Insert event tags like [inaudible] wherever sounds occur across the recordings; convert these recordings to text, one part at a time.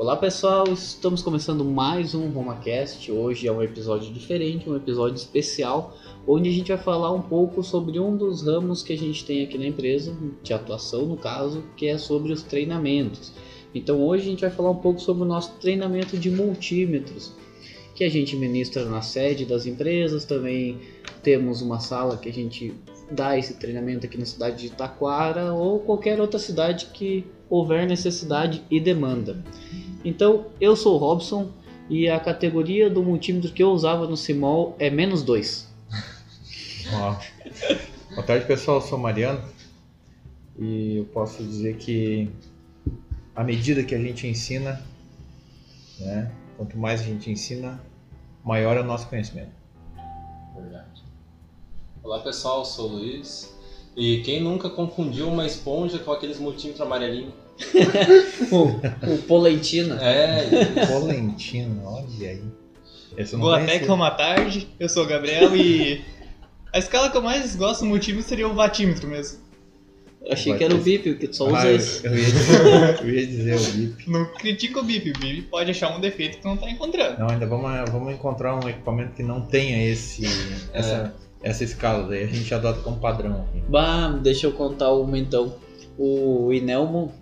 Olá pessoal, estamos começando mais um RomaCast. Hoje é um episódio diferente, um episódio especial, onde a gente vai falar um pouco sobre um dos ramos que a gente tem aqui na empresa, de atuação no caso, que é sobre os treinamentos. Então hoje a gente vai falar um pouco sobre o nosso treinamento de multímetros, que a gente ministra na sede das empresas, também temos uma sala que a gente dá esse treinamento aqui na cidade de Taquara ou qualquer outra cidade que houver necessidade e demanda. Então, eu sou o Robson e a categoria do multímetro que eu usava no Simol é menos 2. Boa tarde, pessoal. Eu sou o Mariano e eu posso dizer que à medida que a gente ensina, né, quanto mais a gente ensina, maior é o nosso conhecimento. Verdade. Olá pessoal, eu sou o Luiz. E quem nunca confundiu uma esponja com aqueles multímetros amarelinhos? O, o Polentina. É, Polentino, olha aí. Esse eu não Boa conhecia. Tec, uma tarde. Eu sou o Gabriel e a escala que eu mais gosto no multímetro seria o vatímetro mesmo. Eu achei que era o VIP, que só usa Ah, eu, esse. eu ia dizer, [laughs] eu ia dizer o BIP. Não critica o BIP, o BIP pode achar um defeito que tu não tá encontrando. Não, ainda vamos, vamos encontrar um equipamento que não tenha esse, essa, essa escala, daí a gente adota como padrão. aqui. Bah, deixa eu contar uma então. O Inelmo,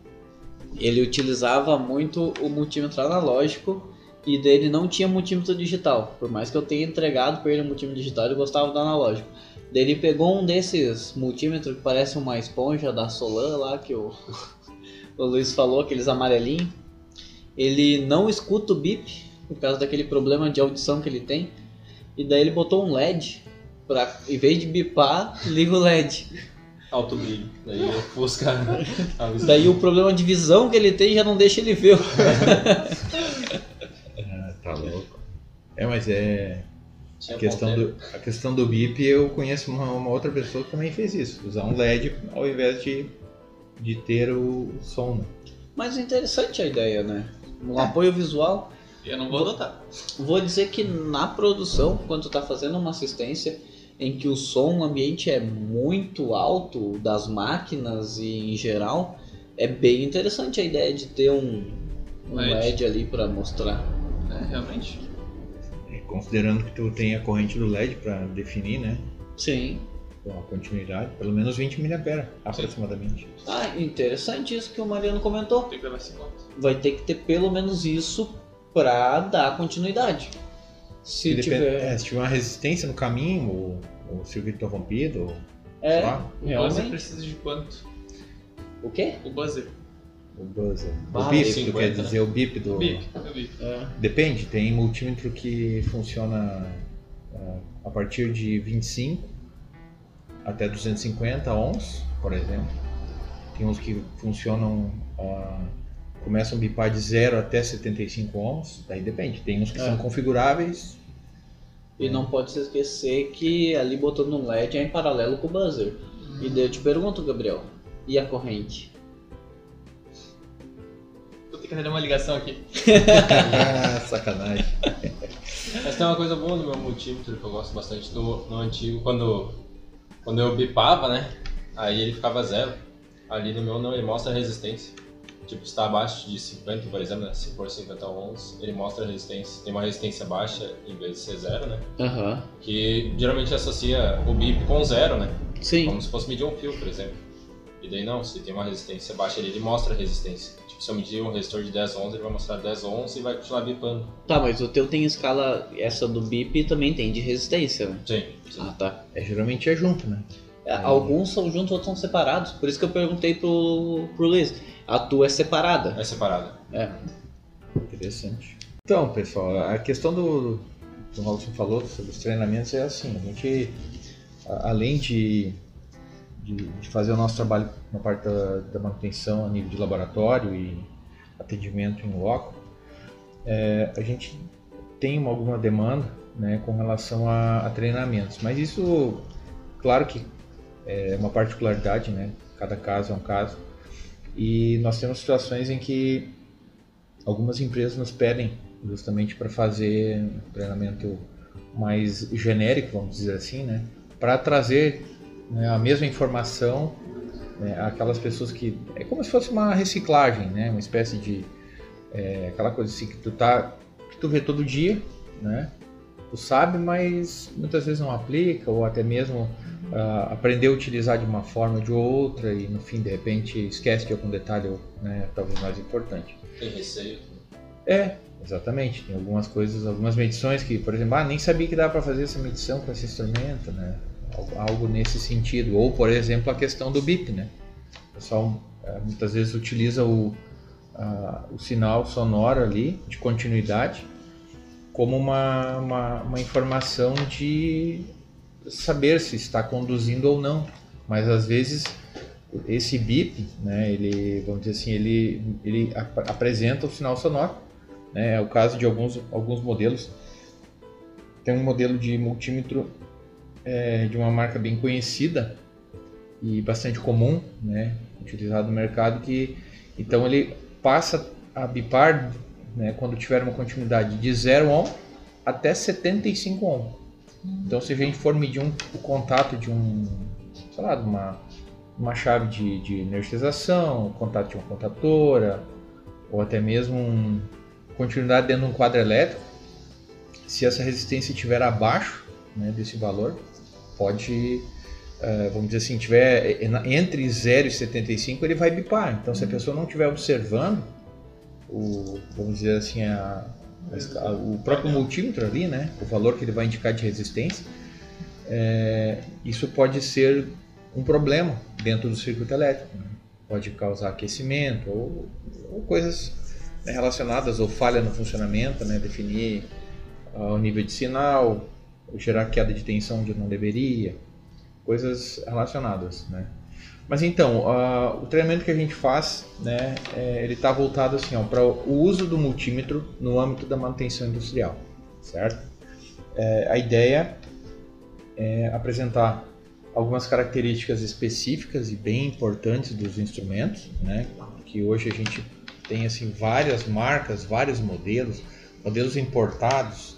ele utilizava muito o multímetro analógico e dele não tinha multímetro digital. Por mais que eu tenha entregado para ele o multímetro digital, ele gostava do analógico. Ele pegou um desses multímetros que parece uma esponja da Solan lá que o, [laughs] o Luiz falou, aqueles amarelinhos. Ele não escuta o bip por causa daquele problema de audição que ele tem. E daí ele botou um LED para, em vez de bipar, [laughs] liga o LED. Alto brilho. Daí ofusca [laughs] a visão. Daí o problema de visão que ele tem já não deixa ele ver. [laughs] Ah, tá louco. É, mas é. Tinha A questão, ponteiro. do, a questão do BIP, eu conheço uma, uma outra pessoa que também fez isso. Usar um LED ao invés de, de ter o som. né? Mas é interessante a ideia, né? Um apoio visual. Eu não vou adotar. Vou dizer que na produção, quando tu tá fazendo uma assistência em que o som ambiente é muito alto das máquinas e em geral, é bem interessante a ideia de ter um, um LED. LED ali para mostrar. É, realmente. E Considerando que tu tem a corrente do LED para definir, né? Sim. Com a continuidade, pelo menos 20 mAh aproximadamente. Ah, interessante isso que o Mariano comentou. Tem que levar vai ter que ter pelo menos isso pra dar continuidade. Se depende- tiver. é, se tiver uma resistência no caminho, ou, ou circuito rompido, ou É, sei lá, O buzzer realmente. precisa de quanto? O quê? O buzzer. o buzzer. Ah, o bip, tu 50, quer né? dizer o bip do. O BIP. O BIP. É. Depende, tem multímetro que funciona a partir de 25 até 250 ohms, por exemplo. Tem uns que funcionam, ah, começam a bipar de 0 até 75 ohms, daí depende. Tem uns que É. são configuráveis, E não pode se esquecer que ali botando um LED é em paralelo com o buzzer. E daí eu te pergunto, Gabriel, e a corrente? Vou ter que arranjar uma ligação aqui. ah, [laughs] sacanagem. Mas tem uma coisa boa no meu multímetro que eu gosto bastante do, no antigo, quando, quando eu bipava, né? Aí ele ficava zero. Ali no meu não, ele mostra a resistência. Tipo, se está abaixo de 50, por exemplo, né? se for 50 ohms, ele mostra a resistência. Tem uma resistência baixa em vez de ser zero, né? Aham. Que geralmente associa o bip com zero, né? Sim. Como se fosse medir um fio, por exemplo. E daí não, se tem uma resistência baixa ele mostra a resistência. Tipo, se eu medir um resistor de 10 ohms, ele vai mostrar 10 ohms e vai continuar bipando. Tá, mas o teu tem escala, essa do BIP também tem de resistência, né? Sim, sim. Ah, tá. É, geralmente é junto, né? É, Alguns são juntos, outros são separados. Por isso que eu perguntei pro, pro Luiz. A tua é separada. É separado. É. Interessante. Então, pessoal, a questão do que o Robson falou sobre os treinamentos é assim, a gente, a- além de, de, de fazer o nosso trabalho na parte da, da manutenção a nível de laboratório e atendimento em loco, é, a gente tem uma- alguma demanda né, com relação a, a treinamentos, mas isso, claro que é uma particularidade, né? Cada caso é um caso. E nós temos situações em que algumas empresas nos pedem justamente para fazer um treinamento mais genérico, vamos dizer assim, né? Para trazer né, a mesma informação né, àquelas pessoas que é como se fosse uma reciclagem, né? Uma espécie de É aquela coisa assim que tu tá, que tu vê todo dia, né? Tu sabe, mas muitas vezes não aplica ou até mesmo uh, aprender a utilizar de uma forma ou de outra e no fim de repente esquece de algum detalhe, né? Talvez mais importante. Tem receio. É, exatamente. Tem algumas coisas, algumas medições que, por exemplo, ah, nem sabia que dava para fazer essa medição com esse instrumento, né? Algo nesse sentido. Ou, por exemplo, a questão do BIP, né? O pessoal é, muitas vezes utiliza o, a, o sinal sonoro ali de continuidade como uma, uma, uma informação de saber se está conduzindo ou não. Mas às vezes esse bip, né, ele, vamos dizer assim, ele, ele ap apresenta o sinal sonoro né? É o caso de alguns, alguns modelos. Tem um modelo de multímetro é, de uma marca bem conhecida e bastante comum, né? utilizado no mercado, que então ele passa a bipar né, quando tiver uma continuidade de 0 ohm até 75 ohm. Então se a gente for medir um, o contato de um, sei lá, de uma, uma chave de, de energização, contato de uma contatora, ou até mesmo um, continuidade dentro de um quadro elétrico, se essa resistência estiver abaixo né, desse valor, pode, uh, vamos dizer assim, tiver entre 0 e 75, ele vai bipar. Então, se a uhum. pessoa não estiver observando, o, vamos dizer assim, a, o próprio multímetro ali, né, o valor que ele vai indicar de resistência, é, isso pode ser um problema dentro do circuito elétrico. Né? Pode causar aquecimento ou, ou coisas né, relacionadas ou falha no funcionamento, né, definir uh, o nível de sinal, gerar queda de tensão onde não deveria, coisas relacionadas, né. Mas então, uh, o treinamento que a gente faz, né, é, ele está voltado assim, para o uso do multímetro no âmbito da manutenção industrial, certo? É, a ideia é apresentar algumas características específicas e bem importantes dos instrumentos, né, que hoje a gente tem assim várias marcas, vários modelos, modelos importados,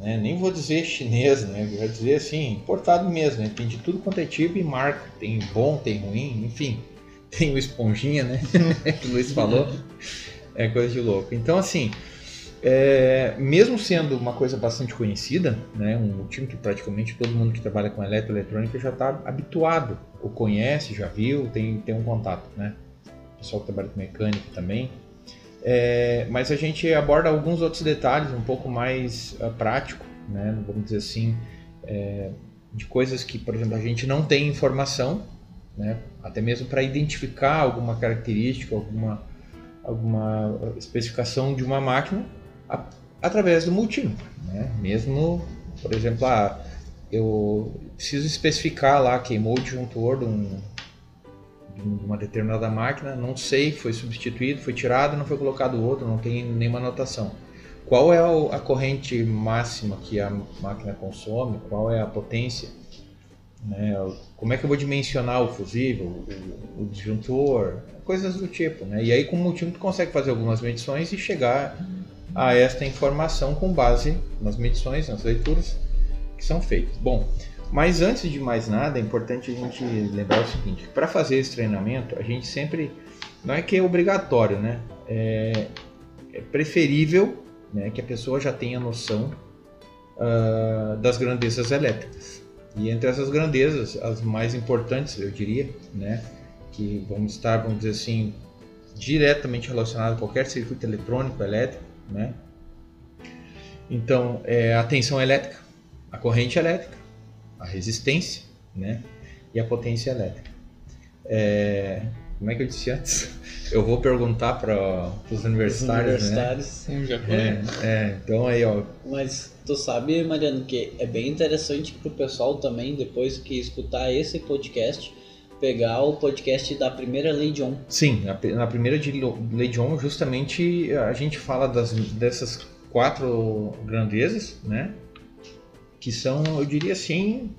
né? nem vou dizer chinês, né? vou dizer assim, importado mesmo, né? tem de tudo quanto é tipo e marca, tem bom, tem ruim, enfim, [laughs] tem o esponjinha, né, [laughs] que o Luiz falou, é coisa de louco. Então assim, é, mesmo sendo uma coisa bastante conhecida, né, um time que praticamente todo mundo que trabalha com eletroeletrônica já está habituado, ou conhece, já viu, tem, tem um contato, né? pessoal que trabalha com mecânica também. É, mas a gente aborda alguns outros detalhes um pouco mais uh, prático, né? vamos dizer assim, é, de coisas que, por exemplo, a gente não tem informação, né? até mesmo para identificar alguma característica, alguma, alguma especificação de uma máquina a, através do multímetro. Né? Mesmo, por exemplo, ah, eu preciso especificar lá, queimou o disjuntor de um, de uma determinada máquina, não sei, foi substituído, foi tirado, não foi colocado outro, não tem nenhuma anotação. Qual é a corrente máxima que a máquina consome? Qual é a potência? Né? Como é que eu vou dimensionar o fusível, o, o disjuntor, coisas do tipo. Né? E aí com o multímetro consegue fazer algumas medições e chegar a esta informação com base nas medições, nas leituras que são feitas. Bom, mas antes de mais nada, é importante a gente lembrar o seguinte: para fazer esse treinamento, a gente sempre. Não é que é obrigatório, né? É, é preferível né, que a pessoa já tenha noção uh, das grandezas elétricas. E entre essas grandezas, as mais importantes, eu diria, né, que vamos estar, vamos dizer assim, diretamente relacionado a qualquer circuito eletrônico, elétrico, né? Então, é a tensão elétrica, a corrente elétrica, a resistência né, e a potência elétrica. É, como é que eu disse antes? [laughs] Eu vou perguntar para os universitários. Os universitários, né? já foi. É, é, então aí, ó. Mas tu sabe, Mariano, que é bem interessante para o pessoal também, depois que escutar esse podcast, pegar o podcast da primeira Lei de On. Sim, na, primeira de Lei de On, justamente a gente fala das, dessas quatro grandezas, né? Que são, eu diria assim,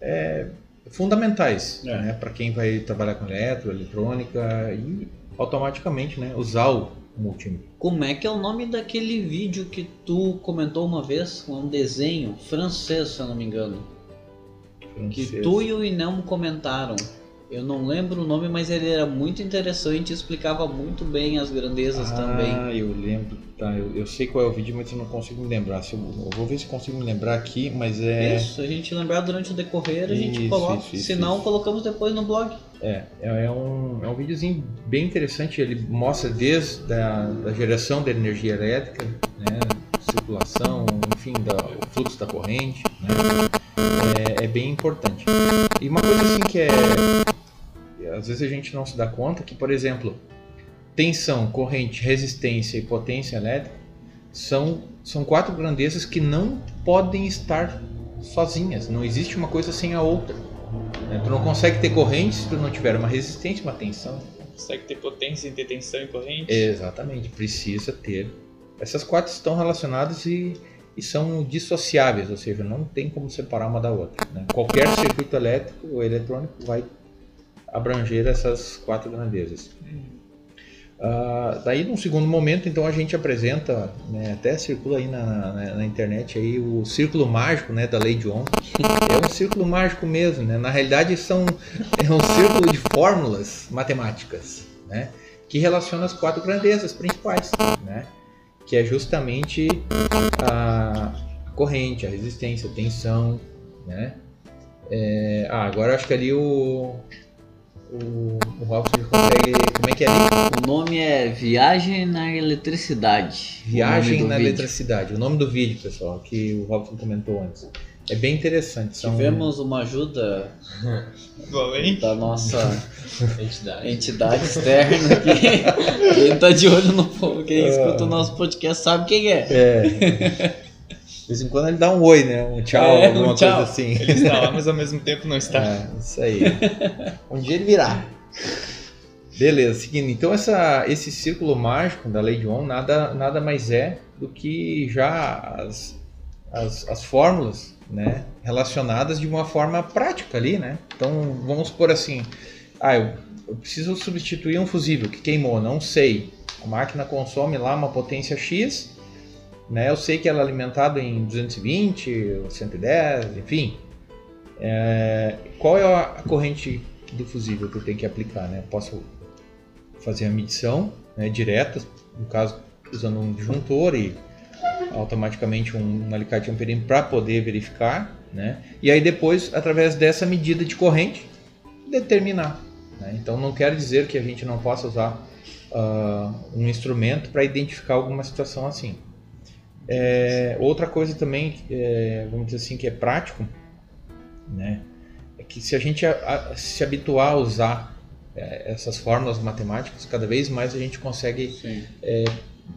é, fundamentais é. né, para quem vai trabalhar com eletro, eletrônica e automaticamente né, usar o multímetro. Como é que é o nome daquele vídeo que tu comentou uma vez? Um desenho francês, se eu não me engano. Francês. Que tu e o Inelmo comentaram. Eu não lembro o nome, mas ele era muito interessante e explicava muito bem as grandezas também. Ah, eu lembro. Tá, eu, eu sei qual é o vídeo, mas eu não consigo me lembrar. Eu, eu vou ver se consigo me lembrar aqui, mas é. Isso, a gente lembrar durante o decorrer, a gente Isso, coloca. isso, isso, Se não, colocamos depois no blog. É, é é um, é um videozinho bem interessante. Ele mostra desde a da geração da energia elétrica, né, circulação, enfim, da, o fluxo da corrente. Né, é, é bem importante. E uma coisa assim que é. Às vezes a gente não se dá conta que, por exemplo, tensão, corrente, resistência e potência elétrica são, são quatro grandezas que não podem estar sozinhas. Não existe uma coisa sem a outra. né? Tu não consegue ter corrente se tu não tiver uma resistência, uma tensão. Consegue ter potência, ter tensão e corrente. Exatamente, precisa ter. Essas quatro estão relacionadas e, e são dissociáveis, ou seja, não tem como separar uma da outra. né? Qualquer circuito elétrico ou eletrônico vai abranger essas quatro grandezas. Ah, daí, num segundo momento, então a gente apresenta, né, até circula aí na, na, na internet aí o círculo mágico, né, da lei de Ohm. [laughs] É um círculo mágico mesmo, né? Na realidade, são é um círculo de fórmulas matemáticas, né, que relaciona as quatro grandezas principais, né, que é justamente a corrente, a resistência, a tensão, né. É, ah, agora acho que ali o o, o Robson consegue. Como é que é ali? O nome é Viagem na Eletricidade. Viagem na vídeo. eletricidade. O nome do vídeo, pessoal, que o Robson comentou antes. É bem interessante. São... Tivemos uma ajuda Do além. da nossa Entidade. entidade externa aqui. Quem tá de olho no povo, quem escuta o nosso podcast sabe quem é. É. [laughs] De vez em quando ele dá um oi, né? Um tchau, É, um alguma tchau. coisa assim. Ele está lá, [laughs] mas ao mesmo tempo não está. É, isso aí. Um dia ele virá. Beleza, seguindo. Então essa, esse círculo mágico da lei de Ohm nada, nada mais é do que já as, as, as fórmulas né, relacionadas de uma forma prática ali, né? Então vamos por assim, ah, eu, eu preciso substituir um fusível que queimou, não sei. A máquina consome lá uma potência X, né? Eu sei que ela é alimentada em 220, 110, enfim. É, qual é a corrente do fusível que eu tenho que aplicar, né? Posso fazer a medição né, direta, no caso usando um disjuntor e automaticamente um, alicate amperino para poder verificar, né? E aí depois, através dessa medida de corrente, determinar. né? Então não quer dizer que a gente não possa usar ah, um instrumento para identificar alguma situação assim. É, outra coisa também, é, vamos dizer assim, que é prático, né? É que se a gente a- a- se habituar a usar é, essas fórmulas matemáticas, cada vez mais a gente consegue Sim.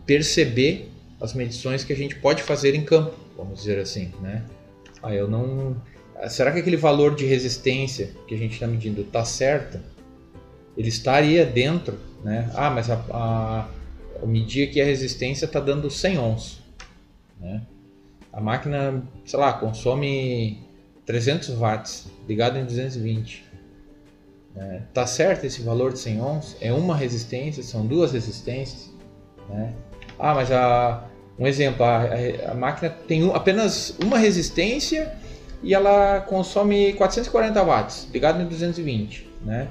perceber as medições que a gente pode fazer em campo, vamos dizer assim, né? Ah, eu não. Será que aquele valor de resistência que a gente está medindo está certo? Ele estaria dentro, né? Ah, mas a, a, eu medi aqui a resistência está dando 100 ohms, né? A máquina, sei lá, consome 300 watts, ligado em 220. Né? Tá certo esse valor de 100 ohms? É uma resistência? São duas resistências? Né? Ah, mas a, um exemplo, a, a- a máquina tem um- apenas uma resistência e ela consome 440 watts, ligado em 220, né?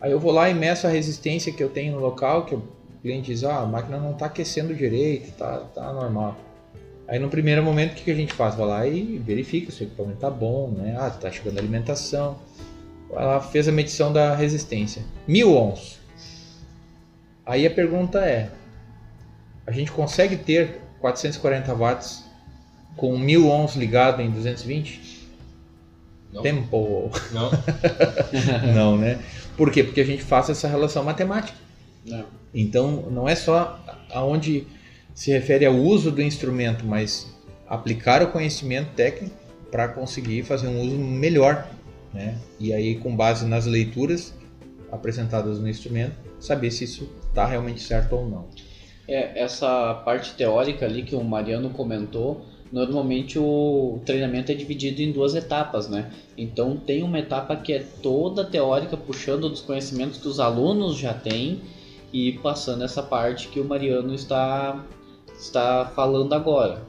Aí eu vou lá e meço a resistência que eu tenho no local, que o cliente diz, ah, a máquina não está aquecendo direito, tá, tá normal. Aí no primeiro momento o que, que a gente faz? Vai lá e verifica se o equipamento tá bom, né? Ah, tá chegando a alimentação. Ela fez a medição da resistência. 1000 ohms. Aí a pergunta é, a gente consegue ter 440 watts com 1000 ohms ligado em 220? Não. Tempo. Não. [laughs] Não, né? Por quê? Porque a gente faz essa relação matemática. Não. Então, não é só aonde se refere ao uso do instrumento, mas aplicar o conhecimento técnico para conseguir fazer um uso melhor, né? E aí, com base nas leituras apresentadas no instrumento, saber se isso está realmente certo ou não. É, essa parte teórica ali que o Mariano comentou, normalmente o treinamento é dividido em duas etapas, né? Então tem uma etapa que é toda teórica, puxando dos conhecimentos que os alunos já têm e passando essa parte que o Mariano está, está falando agora.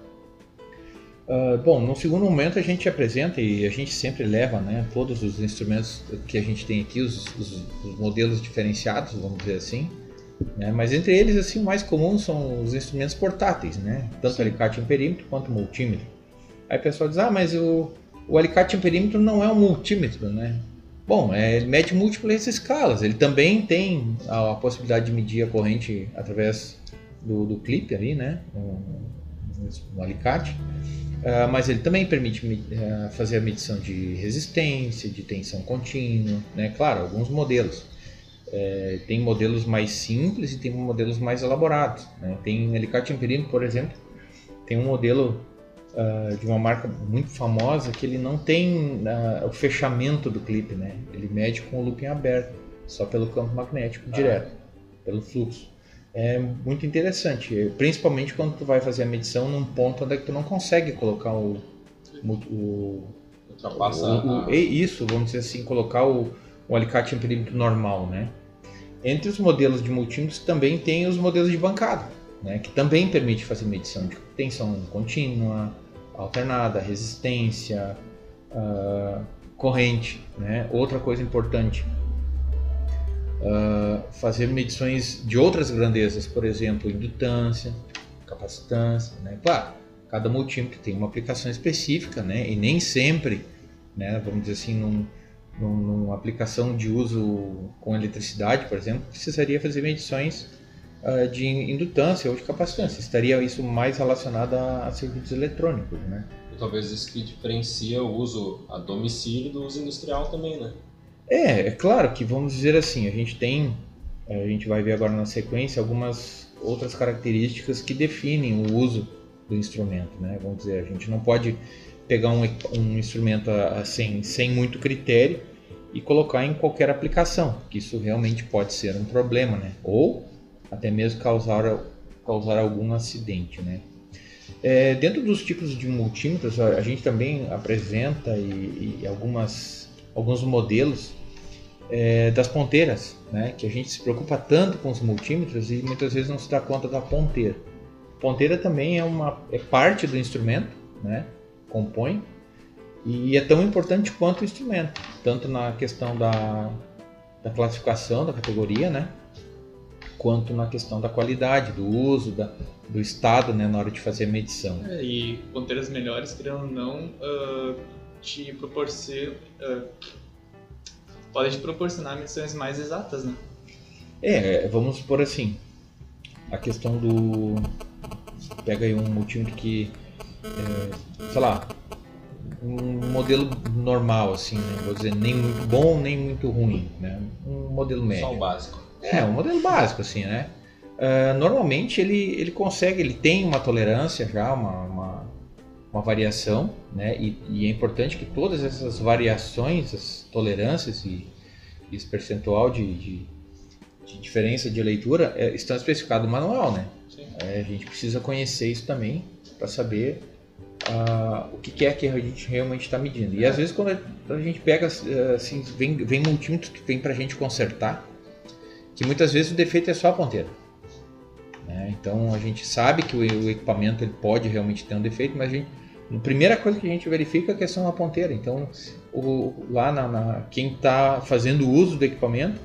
Uh, bom, no segundo momento a gente apresenta e a gente sempre leva né, todos os instrumentos que a gente tem aqui, os, os, os modelos diferenciados, vamos dizer assim. Né, mas entre eles, assim, o mais comum são os instrumentos portáteis, né? Tanto Sim. alicate em perímetro quanto multímetro. Aí o pessoal diz, ah, mas o, o alicate em perímetro não é um multímetro, né? Bom, é, ele mede múltiplas escalas. Ele também tem a, a possibilidade de medir a corrente através do, do clipe ali, né? Um, um alicate. Uh, mas ele também permite uh, fazer a medição de resistência, de tensão contínua, né? Claro, alguns modelos. É, tem modelos mais simples e tem modelos mais elaborados. Né? Tem alicate empirino, por exemplo, tem um modelo uh, de uma marca muito famosa que ele não tem uh, o fechamento do clipe, né? Ele mede com o looping aberto, só pelo campo magnético ah. direto, pelo fluxo. É muito interessante, principalmente quando tu vai fazer a medição num ponto onde é tu não consegue colocar o, o, o, o, o isso, vamos dizer assim, colocar o, o alicate em perímetro normal, né? Entre os modelos de multímetros também tem os modelos de bancada, né, que também permite fazer medição de tensão contínua, alternada, resistência, uh, corrente. Né? Outra coisa importante, uh, fazer medições de outras grandezas, por exemplo, indutância, capacitância. Né? Claro, cada multímetro tem uma aplicação específica né? e nem sempre, né, vamos dizer assim, num, numa aplicação de uso com eletricidade, por exemplo, precisaria fazer medições uh, de indutância ou de capacitância. Estaria isso mais relacionado a, a serviços eletrônicos, né? E talvez isso que diferencia o uso a domicílio do uso industrial também, né? É, é claro que vamos dizer assim, a gente tem, a gente vai ver agora na sequência algumas outras características que definem o uso do instrumento, né? Vamos dizer, a gente não pode pegar um, um instrumento assim, sem muito critério e colocar em qualquer aplicação, que isso realmente pode ser um problema, né? Ou até mesmo causar, causar algum acidente, né? É, dentro dos tipos de multímetros, a, gente também apresenta e, e algumas, alguns modelos é, das ponteiras, né? Que a gente se preocupa tanto com os multímetros e muitas vezes não se dá conta da ponteira. Ponteira também é uma é parte do instrumento, né? compõe e é tão importante quanto o instrumento, tanto na questão da, da classificação da categoria, né? quanto na questão da qualidade, do uso, da, do estado né, na hora de fazer a medição. É, e ponteiras melhores, querendo ou não, uh, te proporcionam. Uh, podem te proporcionar medições mais exatas, né? É, vamos por assim. A questão do. Pega aí um multímetro que é, sei lá, um modelo normal, assim, né? vou dizer, nem muito bom, nem muito ruim, né? Um modelo médio. Só o básico. É, um modelo básico, assim, né? Uh, normalmente ele, ele consegue, ele tem uma tolerância já, uma, uma, uma variação, né? E, e, é importante que todas essas variações, as tolerâncias e, e esse percentual de, de, de, diferença de leitura é, estão especificados no manual, né? É, a gente precisa conhecer isso também para saber uh, o que é que a gente realmente está medindo. E às vezes quando a gente pega, assim, vem, vem multímetros que vem para a gente consertar, que muitas vezes o defeito é só a ponteira. Né? Então a gente sabe que o, o, equipamento ele pode realmente ter um defeito, mas a, gente, a primeira coisa que a gente verifica é a questão da ponteira. Então o, lá na, na quem está fazendo uso do equipamento,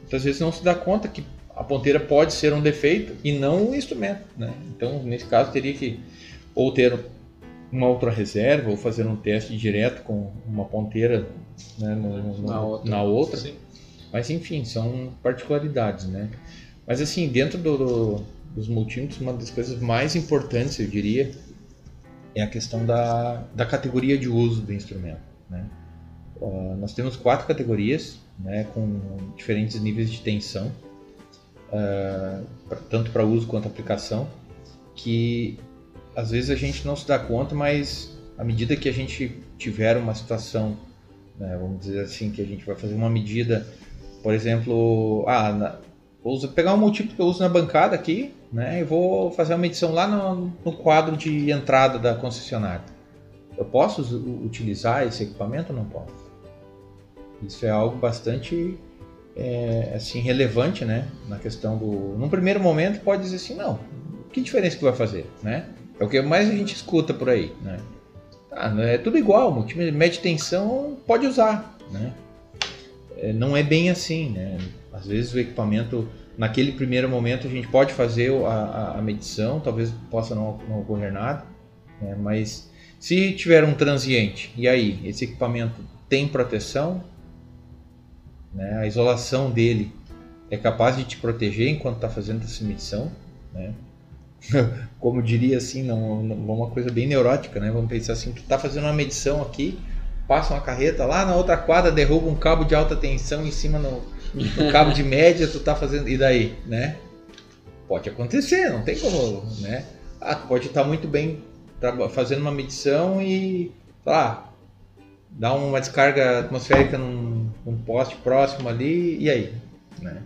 muitas vezes não se dá conta que a ponteira pode ser um defeito e não o instrumento. Né? Então, nesse caso, teria que ou ter uma outra reserva ou fazer um teste direto com uma ponteira né, no, na outra. Na outra. Mas enfim, são particularidades, né? Mas assim, dentro do, do, dos multímetros, uma das coisas mais importantes, eu diria, é a questão da, da categoria de uso do instrumento. Né? Uh, nós temos quatro categorias, né, com diferentes níveis de tensão, uh, pra, tanto para uso quanto aplicação, que às vezes a gente não se dá conta, mas à medida que a gente tiver uma situação, né, vamos dizer assim, que a gente vai fazer uma medida, por exemplo, ah, na, vou pegar um multímetro que eu uso na bancada aqui, né, e vou fazer uma medição lá no, no quadro de entrada da concessionária. Eu posso utilizar esse equipamento ou não posso? Isso é algo bastante é, assim relevante, né, na questão do. Num primeiro momento pode dizer assim, não, que diferença que vai fazer, né? É o que mais a gente escuta por aí, né? Não é tudo igual, multímetro mede tensão, pode usar, né? É, não é bem assim, né? Às vezes o equipamento, naquele primeiro momento, a gente pode fazer a, a, medição, talvez possa não, não ocorrer nada, né? mas se tiver um transiente, e aí, esse equipamento tem proteção, né? a isolação dele é capaz de te proteger enquanto está fazendo essa medição, né? [laughs] como diria assim, não, não, uma coisa bem neurótica, né? Vamos pensar assim, tu está fazendo uma medição aqui, passa uma carreta lá na outra quadra, derruba um cabo de alta tensão em cima no, no cabo de média, tu tá fazendo e daí, né? Pode acontecer, não tem como, né? Ah, tu pode estar muito bem fazendo uma medição e, sei lá, dar uma descarga atmosférica num, num poste próximo ali e aí, né?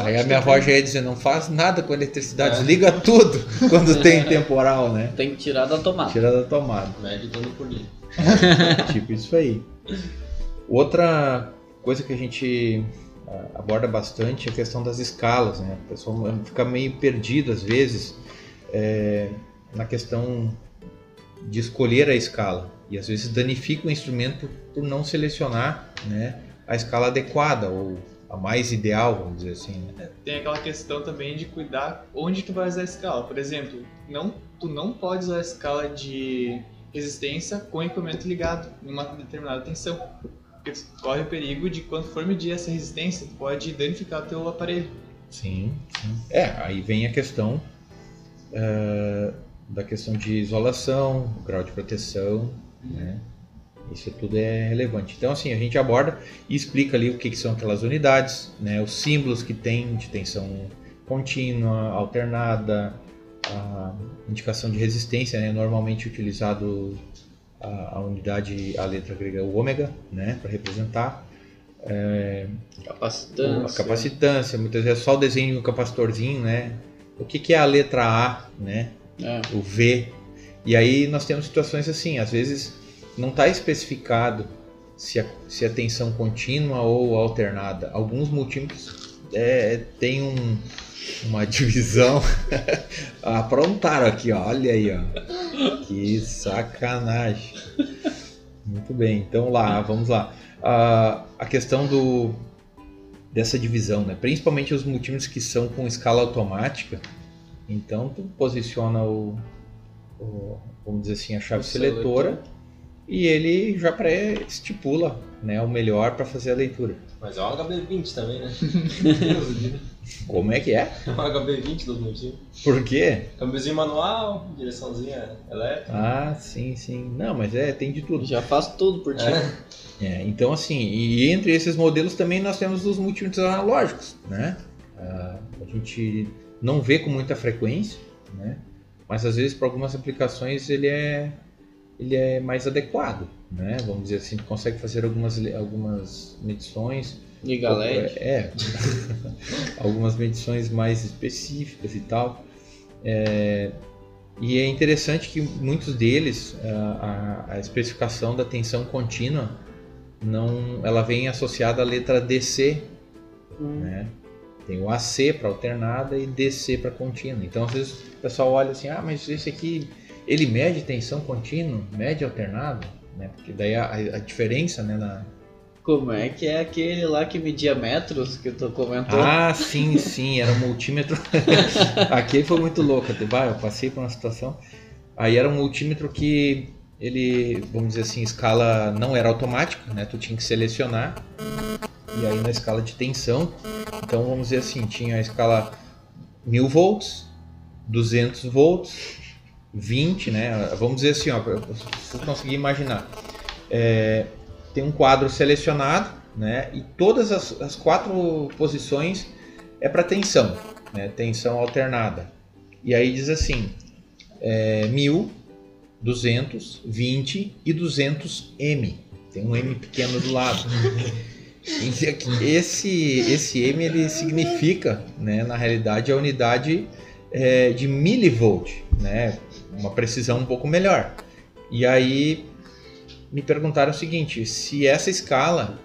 Aí a minha avó já ia dizer, não faz nada com eletricidade, é. desliga tudo quando [laughs] tem temporal, né? Tem que tirar da tomada. Tirar da tomada. Mede dano por litro. [laughs] tipo isso aí. Outra coisa que a gente ah, aborda bastante é a questão das escalas, né? O pessoal fica meio perdido às vezes é, na questão de escolher a escala e às vezes danifica o instrumento por não selecionar né, a escala adequada ou a mais ideal, vamos dizer assim. Né? Tem aquela questão também de cuidar onde tu vai usar a escala. Por exemplo, não, tu não pode usar a escala de resistência com o equipamento ligado em uma determinada tensão. Porque corre o perigo de quando for medir essa resistência, pode danificar o teu aparelho. Sim, sim. É, aí vem a questão uh, da questão de isolação, grau de proteção, uhum. né? Isso tudo é relevante. Então, assim, a gente aborda e explica ali o que, que são aquelas unidades, né, os símbolos que tem de tensão contínua, alternada, a indicação de resistência, né, normalmente utilizado a, a, unidade, a letra grega o ômega, né, para representar. É, capacitância. A capacitância, muitas vezes é só o desenho do capacitorzinho, né? O que, que é a letra A, né? É. O V. E aí nós temos situações assim, às vezes não está especificado se a, se a tensão contínua ou alternada. Alguns multímetros é, tem um, uma divisão. [laughs] Aprontaram aqui, ó. olha aí, ó. que sacanagem. Muito bem, então lá, vamos lá. Uh, a questão do dessa divisão, né? principalmente os multímetros que são com escala automática. Então, tu posiciona o, o vamos dizer assim, a chave seletora e ele já pré-estipula né, o melhor para fazer a leitura. Mas é um HB20 também, né? [laughs] Como é que é? É um HB20 dos motivos. Por quê? Câmbiozinho manual, direçãozinha elétrica. Ah, sim, sim. Não, mas é, tem de tudo. Já faz tudo por ti. É. é então assim, e entre esses modelos também nós temos os multímetros analógicos, né? Ah, a gente não vê com muita frequência, né? Mas às vezes para algumas aplicações ele é ele é mais adequado, né? Vamos dizer assim, consegue fazer algumas, algumas medições. Liga LED. É, [laughs] algumas medições mais específicas e tal. É, e é interessante que muitos deles, a, a, especificação da tensão contínua, não, ela vem associada à letra DC, hum. né? Tem o AC para alternada e DC para contínua. Então, às vezes o pessoal olha assim, ah, mas esse aqui ele mede tensão contínua, mede alternado, né? Porque daí a, a diferença, né, na... Como é que é aquele lá que media metros que tu comentou? Ah, sim, sim, era um multímetro. [laughs] aquele foi muito louco, eu passei por uma situação. Aí era um multímetro que ele, vamos dizer assim, escala não era automática, né? Tu tinha que selecionar. E aí na escala de tensão, então vamos dizer assim, tinha a escala 1000 volts, 200 volts, 20, né? Vamos dizer assim, ó, para conseguir imaginar. É, tem um quadro selecionado, né? E todas as, as quatro posições é para tensão, né? Tensão alternada. E aí diz assim, é, 1000, 200, 20 e 200 M. Tem um M pequeno do lado. [laughs] esse, esse M ele significa, né, na realidade, a unidade é, de milivolt, né? uma precisão um pouco melhor. E aí me perguntaram o seguinte: se essa escala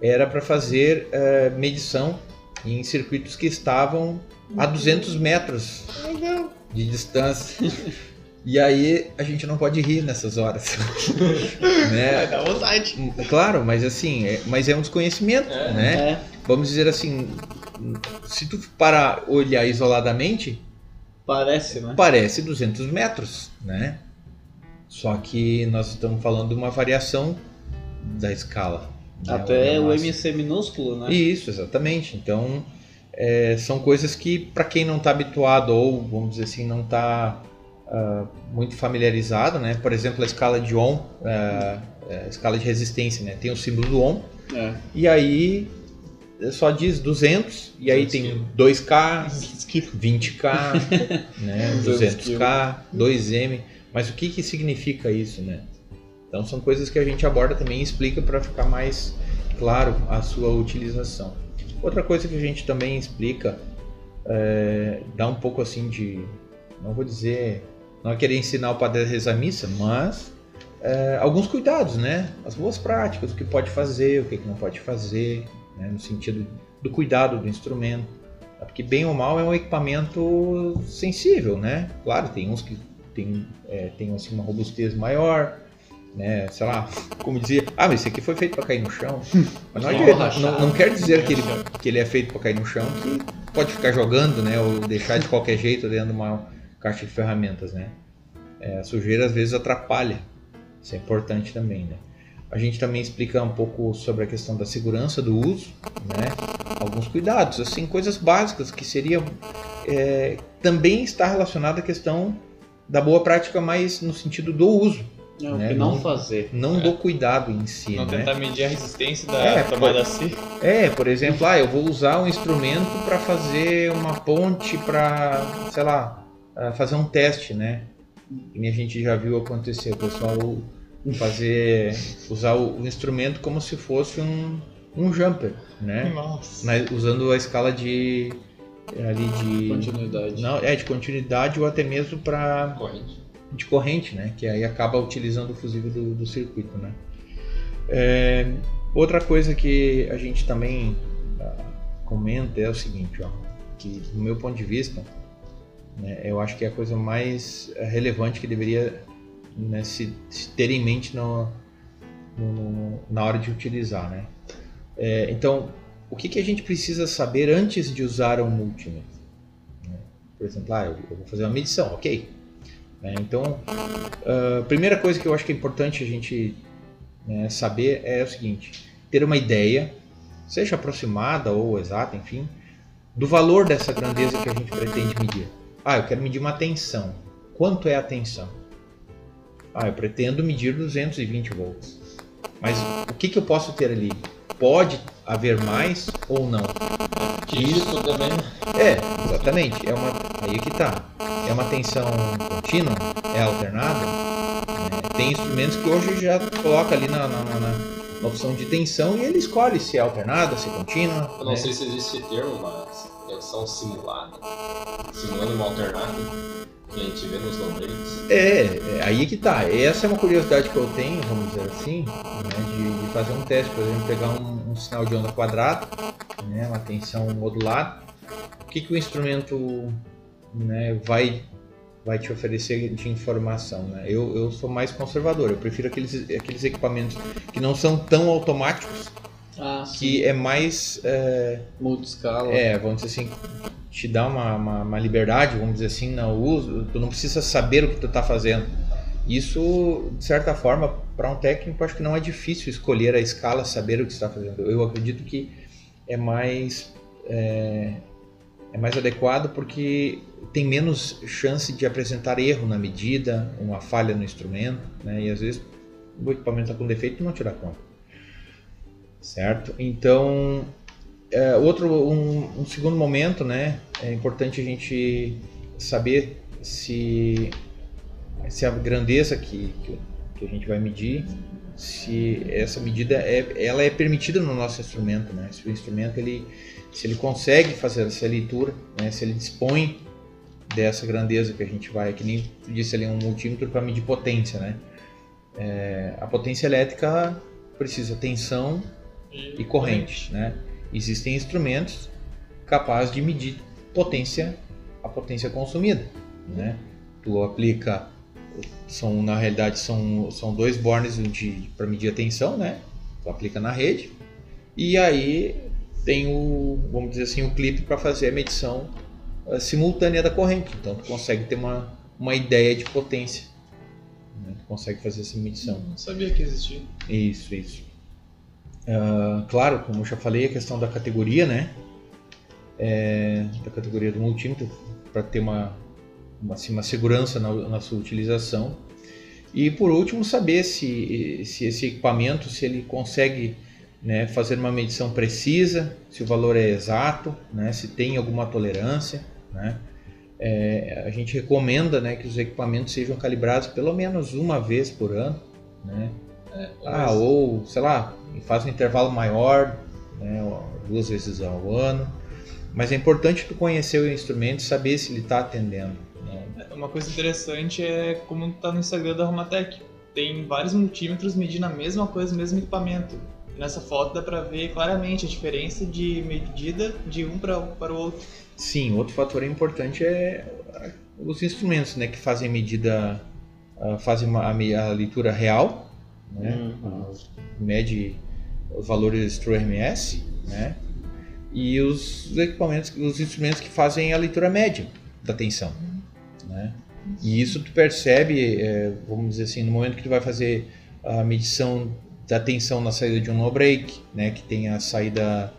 era para fazer uh, medição em circuitos que estavam a 200 metros de distância. E aí a gente não pode rir nessas horas. [laughs] né? Dá vontade. Claro, mas assim, é, mas é um desconhecimento, É. né? É. Vamos dizer assim, se tu parar olhar isoladamente, Parece, né? parece 200 metros, né? Só que nós estamos falando de uma variação da escala. né? Até o MC minúsculo, né? Isso, exatamente. Então, é, são coisas que, para quem não está habituado ou, vamos dizer assim, não está muito familiarizado, né? Por exemplo, a escala de Ohm, ah, a escala de resistência, né? Tem o símbolo do Ohm, É. e aí só diz 200, e aí 200 tem quilos. 2K, 20K, né? 200 200K, 2M. Mas o que, que significa isso, né? Então são coisas que a gente aborda também e explica para ficar mais claro a sua utilização. Outra coisa que a gente também explica, é, dá um pouco assim de, não vou dizer, não é querer ensinar o padre a rezar missa, mas é, alguns cuidados, né? As boas práticas, o que pode fazer, o que não pode fazer, né? no sentido do cuidado do instrumento. Porque bem ou mal é um equipamento sensível, né? Claro, tem uns que tem, é, tem assim, uma robustez maior, né? Sei lá, como dizia, ah, mas esse aqui foi feito para cair no chão. [laughs] Mas não, rachar. não, não quer dizer que ele, que ele é feito para cair no chão, que pode ficar jogando, né? Ou deixar de qualquer jeito dentro de uma caixa de ferramentas, né? É, a sujeira às vezes atrapalha. Isso é importante também, né? A gente também explica um pouco sobre a questão da segurança do uso, né? Alguns cuidados, assim, coisas básicas que seriam é, também está relacionada à questão da boa prática, mas no sentido do uso, É, o né? que não Não- fazer. não É. do cuidado em si, Não né? tentar medir a resistência da É, tomada C. É, por exemplo, ah, eu vou usar um instrumento para fazer uma ponte para, sei lá, ah, fazer um teste, né? E a gente já viu acontecer, o pessoal fazer, usar o, o instrumento como se fosse um, um jumper, né? Nossa. Mas usando a escala de ali de Continuidade. não, é de continuidade ou até mesmo para Corrente. de corrente, né? Que aí acaba utilizando o fusível do, do circuito, né? É, outra coisa que a gente também ah, comenta é o seguinte, ó, que do meu ponto de vista, né, eu acho que é a coisa mais eh, relevante que deveria né, se, se ter em mente no- no- na hora de utilizar, né? É, então, o que, que a gente precisa saber antes de usar um multímetro? né? Por exemplo, ah, eu, vou fazer uma medição, ok? né? Então, a primeira coisa que eu acho que é importante a gente né, saber é o seguinte: ter uma ideia, seja aproximada ou exata, enfim, do valor dessa grandeza que a gente pretende medir. Ah, eu quero medir uma tensão. Quanto é a tensão? Ah, eu pretendo medir 220 volts. Mas o que, que eu posso ter ali? Pode haver mais ou não? Isso também. É, exatamente. É uma, aí é que tá. É uma tensão contínua? É alternada? É, tem instrumentos que hoje já coloca ali na, na, na- na- opção de tensão e ele escolhe se é alternada, se é contínua. Eu não né? sei se existe esse termo, mas tensão simulada. Simulando uma alternada que a gente vê nos longreiros. É, é, aí é que tá. Essa é uma curiosidade que eu tenho, vamos dizer assim, né, de, de fazer um teste, por exemplo, pegar um, um sinal de onda quadrado, né, uma tensão modulada. O que, que o instrumento né, vai, vai te oferecer de informação? Né? Eu, eu sou mais conservador, eu prefiro aqueles, aqueles equipamentos que não são tão automáticos, Ah, que é mais. é, Multiscala. é, vamos dizer assim, te dá uma, uma, uma liberdade, vamos dizer assim, no uso, tu não precisa saber o que tu está fazendo. Isso, de certa forma, para um técnico, acho que não é difícil escolher a escala, saber o que está fazendo. Eu acredito que é mais é, é mais adequado porque tem menos chance de apresentar erro na medida, uma falha no instrumento, né? E às vezes o equipamento está com defeito e não dá conta. Certo? Então, é, outro, um, um segundo momento, né? É importante a gente saber se, se a grandeza que, que, que a gente vai medir, se essa medida é, ela é permitida no nosso instrumento, né? Se o instrumento ele, se ele consegue fazer essa leitura, né? Se ele dispõe dessa grandeza que a gente vai, que nem tu disse ali um multímetro para medir potência, né? É, a potência elétrica precisa tensão e corrente, né? Existem instrumentos capazes de medir potência, a potência consumida, né? Tu aplica são na realidade são, são dois bornes para medir a tensão, né? Tu aplica na rede e aí tem o, vamos dizer assim, o clipe para fazer a medição uh, simultânea da corrente. Então tu consegue ter uma, uma ideia de potência. Né? Tu consegue fazer essa medição. Não sabia que existia. Isso, isso. Uh, claro, como eu já falei, a questão da categoria, né? É, da categoria do multímetro, para ter uma, uma, assim, uma segurança na, na, sua utilização. E por último, saber se, se esse equipamento, se ele consegue né, fazer uma medição precisa, se o valor é exato, né, se tem alguma tolerância. Né. É, a gente recomenda né, que os equipamentos sejam calibrados pelo menos uma vez por ano. Né. É, ah, ou, sei lá, faz um intervalo maior, né, duas vezes ao ano. Mas é importante tu conhecer o instrumento e saber se ele está atendendo. Né. Uma coisa interessante é como está no Instagram da Romatec. Tem vários multímetros medindo a mesma coisa, o mesmo equipamento. Nessa foto dá para ver claramente a diferença de medida de um pra, para o outro. Sim, outro fator importante é os instrumentos, né, que fazem a medida, fazem uma, a, leitura real, né, uhum. mede os valores TrueMS, né, e os equipamentos, os instrumentos que fazem a leitura média da tensão, né. E isso tu percebe, é, vamos dizer assim, no momento que tu vai fazer a medição da tensão na saída de um no break, né, que tem a saída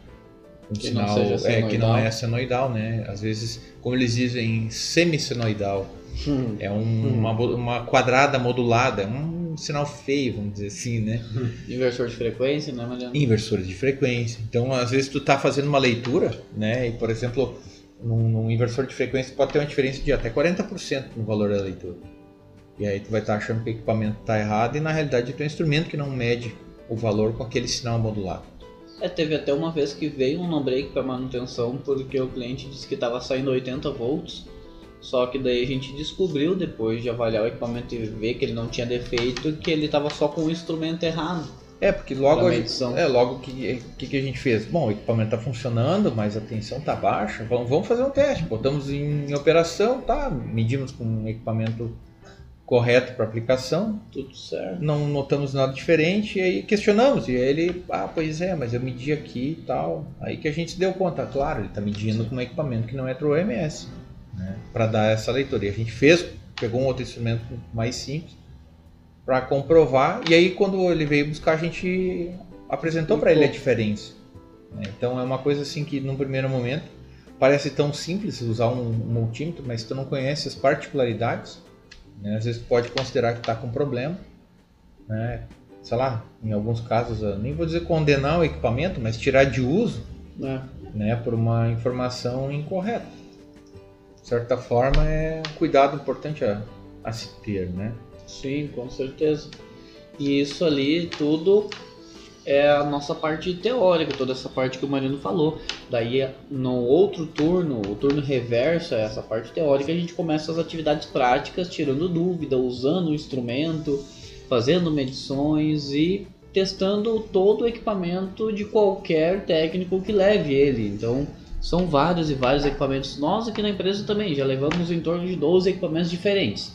um que sinal não é que não é senoidal, né? Às vezes, como eles dizem, semissenoidal. Hum. É um, hum. uma, uma quadrada modulada, um sinal feio, vamos dizer assim, né? [laughs] Inversor de frequência, né, Mariano? Inversores de frequência. Então, às vezes tu tá fazendo uma leitura, né? E, por exemplo, num, num inversor de frequência pode ter uma diferença de até 40% no valor da leitura. E aí tu vai estar tá achando que o equipamento está errado e na realidade é o instrumento que não mede o valor com aquele sinal modulado. É, teve até uma vez que veio um no-break para manutenção porque o cliente disse que estava saindo 80 volts. Só que daí a gente descobriu depois de avaliar o equipamento e ver que ele não tinha defeito que ele estava só com o instrumento errado. É, porque logo, gente, é, logo que, que, que a gente fez? Bom, o equipamento está funcionando, mas a tensão está baixa. Vamos, vamos fazer um teste. Botamos em operação, tá? Medimos com um equipamento correto para aplicação. Tudo certo. Não notamos nada diferente e aí questionamos. E aí ele, ah, pois é, mas eu medi aqui e tal. Aí que a gente se deu conta, claro, ele está medindo Sim. com um equipamento que não é para OMS, né, para dar essa leitura. E a gente fez, pegou um outro instrumento mais simples para comprovar. E aí quando ele veio buscar, a gente apresentou para ele a diferença. Né? Então é uma coisa assim que num primeiro momento parece tão simples usar um, multímetro, mas tu não conhece as particularidades, né? Às vezes pode considerar que está com problema, né? sei lá, em alguns casos, nem vou dizer condenar o equipamento, mas tirar de uso é. né? por uma informação incorreta. De certa forma, é um cuidado importante a, a se ter. Né? Sim, com certeza. E isso ali tudo é a nossa parte teórica, toda essa parte que o Marino falou. Daí, no outro turno, o turno reverso, é essa parte teórica, a gente começa as atividades práticas, tirando dúvida, usando o instrumento, fazendo medições e testando todo o equipamento de qualquer técnico que leve ele. Então, são vários e vários equipamentos. Nós aqui na empresa também já levamos em torno de 12 equipamentos diferentes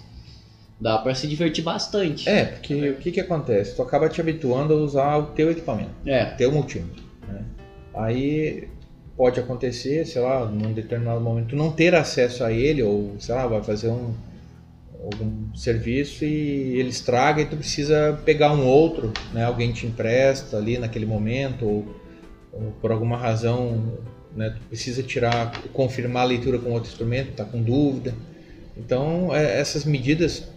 dá para se divertir bastante. É, porque o que, que acontece? Tu acaba te habituando a usar o teu equipamento, é. o teu multímetro. Né? Aí pode acontecer, sei lá, num determinado momento, tu não ter acesso a ele, ou sei lá, vai fazer um algum serviço e ele estraga e tu precisa pegar um outro, né? Alguém te empresta ali naquele momento ou, ou por alguma razão, né? Tu precisa tirar, confirmar a leitura com outro instrumento, tá com dúvida. Então, é, essas medidas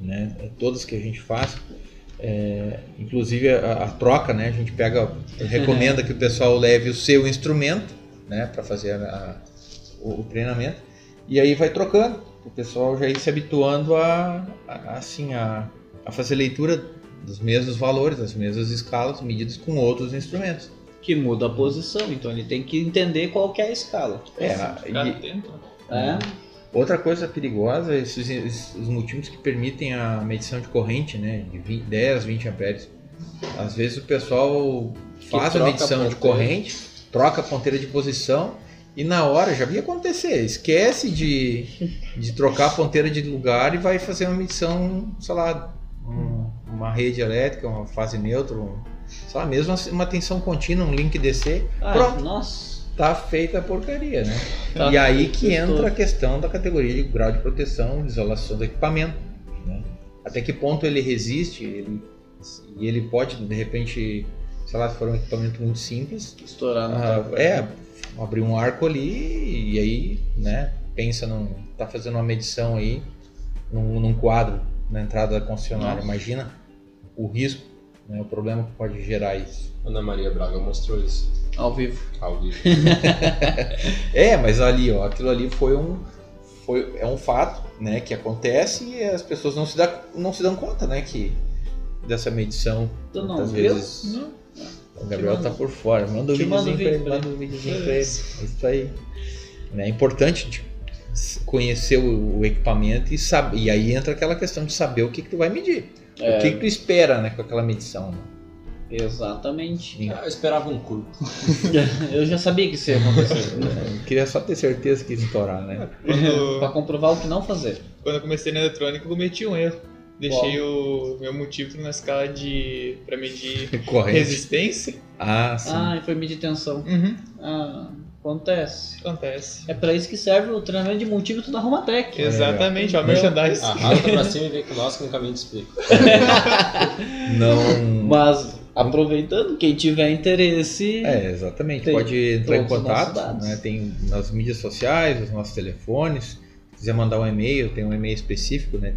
né? Todas que a gente faz. É, inclusive a, a, troca, né? A gente pega, [laughs] recomenda que o pessoal leve o seu instrumento, né? Para fazer a, a, o, o, treinamento e aí vai trocando. O pessoal já ir se habituando a, assim a, a fazer leitura dos mesmos valores, das mesmas escalas, medidas com outros instrumentos. Que muda a posição, então ele tem que entender qual é a escala. É, e, é. Outra coisa perigosa é esses, esses, os multímetros que permitem a medição de corrente, né, de 20, 10, 20 amperes. Às vezes o pessoal faz a medição a de corrente, troca a ponteira de posição E na hora já vi acontecer. Esquece de, de trocar a ponteira de lugar e vai fazer uma medição, sei lá, um- uma rede elétrica, uma fase neutra, um, sei lá, mesmo assim, uma tensão contínua, um link DC. Ah, Pronto. nossa. Tá feita a porcaria, né? Tá e aí que entra todo. a questão da categoria de grau de proteção, de isolação do equipamento. né? Até que ponto ele resiste ele, e ele pode, de repente, sei lá, se for um equipamento muito simples, Estourar no ah, é, abrir um arco ali e aí, né, pensa num. tá fazendo uma medição aí num, num quadro na entrada da concessionária. Nossa. Imagina o risco, né, o problema que pode gerar isso. Ana Maria Braga mostrou isso Ao vivo. ao vivo. [laughs] É, mas ali, ó, aquilo ali foi um. Foi, é um fato, né, que acontece e as pessoas não se, dá, não se dão conta, né, que dessa medição. Tu não muitas viu? vezes Não. o Gabriel tá por fora. Manda o te mando videozinho o pra ele, vídeo manda o videozinho pra ele. É isso aí. É importante conhecer o, o equipamento e saber. E aí entra aquela questão de saber o que, que tu vai medir. É. O que, que tu espera, né, com aquela medição. Né? Exatamente. Ah, eu esperava um curto. [laughs] Eu já sabia que isso ia acontecer. Eu queria só ter certeza que ia estourar, né? Quando, pra comprovar o que não fazer. quando eu comecei na eletrônica, eu cometi um erro. Deixei o meu multímetro na escala de. pra medir [laughs] Corrente. resistência. Ah, sim. Ah, e foi medir tensão. Uhum. Ah, acontece. Acontece. É pra isso que serve o treinamento de multímetro da Romatec. Exatamente, ó, merchandise. Arrasta pra cima e vem com nós que no caminho te explico. [laughs] Não. Mas, aproveitando, quem tiver interesse, É, exatamente. Pode entrar em contato, né? Tem nas mídias sociais, os nossos telefones. Se quiser mandar um e-mail, tem um e-mail específico, né?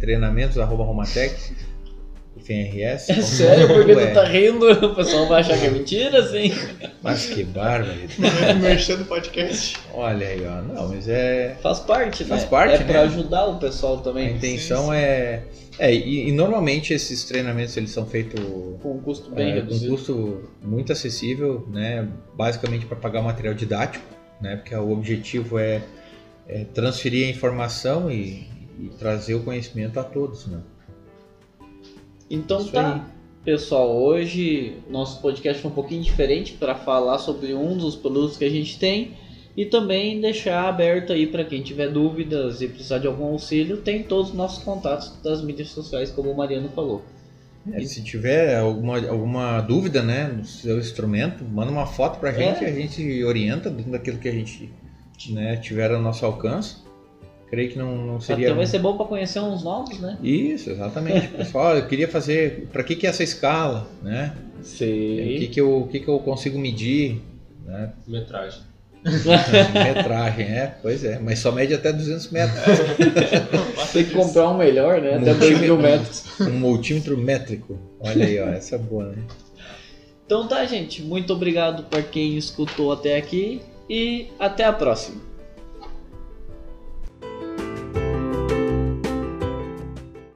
treinamentos@romatec. FNRS. É sério, porque É. tu tá rindo, [laughs] o pessoal vai achar que é mentira, assim. Mas que bárbaro. Merchan do podcast. Olha aí, ó. Não, mas é. Faz parte, né? Faz parte, É pra né? ajudar o pessoal A também. intenção sim. é. É, e, e normalmente esses treinamentos eles são feitos Com um custo bem é, com um reduzido. custo muito acessível, né? Basicamente para pagar material didático, né? Porque o objetivo é, é transferir a informação e, e trazer o conhecimento a todos, né? Então Isso tá. aí. Pessoal, hoje nosso podcast foi um pouquinho diferente para falar sobre um dos produtos que a gente tem e também deixar aberto aí para quem tiver dúvidas e precisar de algum auxílio, tem todos os nossos contatos das mídias sociais, como o Mariano falou. É, se tiver alguma, alguma dúvida, né, no seu instrumento, manda uma foto pra gente, É. a gente orienta dentro daquilo que a gente né, tiver ao nosso alcance. Creio que não, não seria. Até vai ser bom para conhecer uns novos, né? Isso, exatamente. [laughs] Pessoal, eu queria fazer. Para que, que é essa escala, né? O que, Sei. que, eu, o que, que eu consigo medir? Né? Metragem. Metragem, é, pois é, mas só mede até 200 metros. [laughs] Tem que comprar um melhor, né? Até 2 mil metros. Um multímetro métrico. Olha aí, ó, essa é boa, né? Então tá, gente. Muito obrigado para quem escutou até aqui e até a próxima.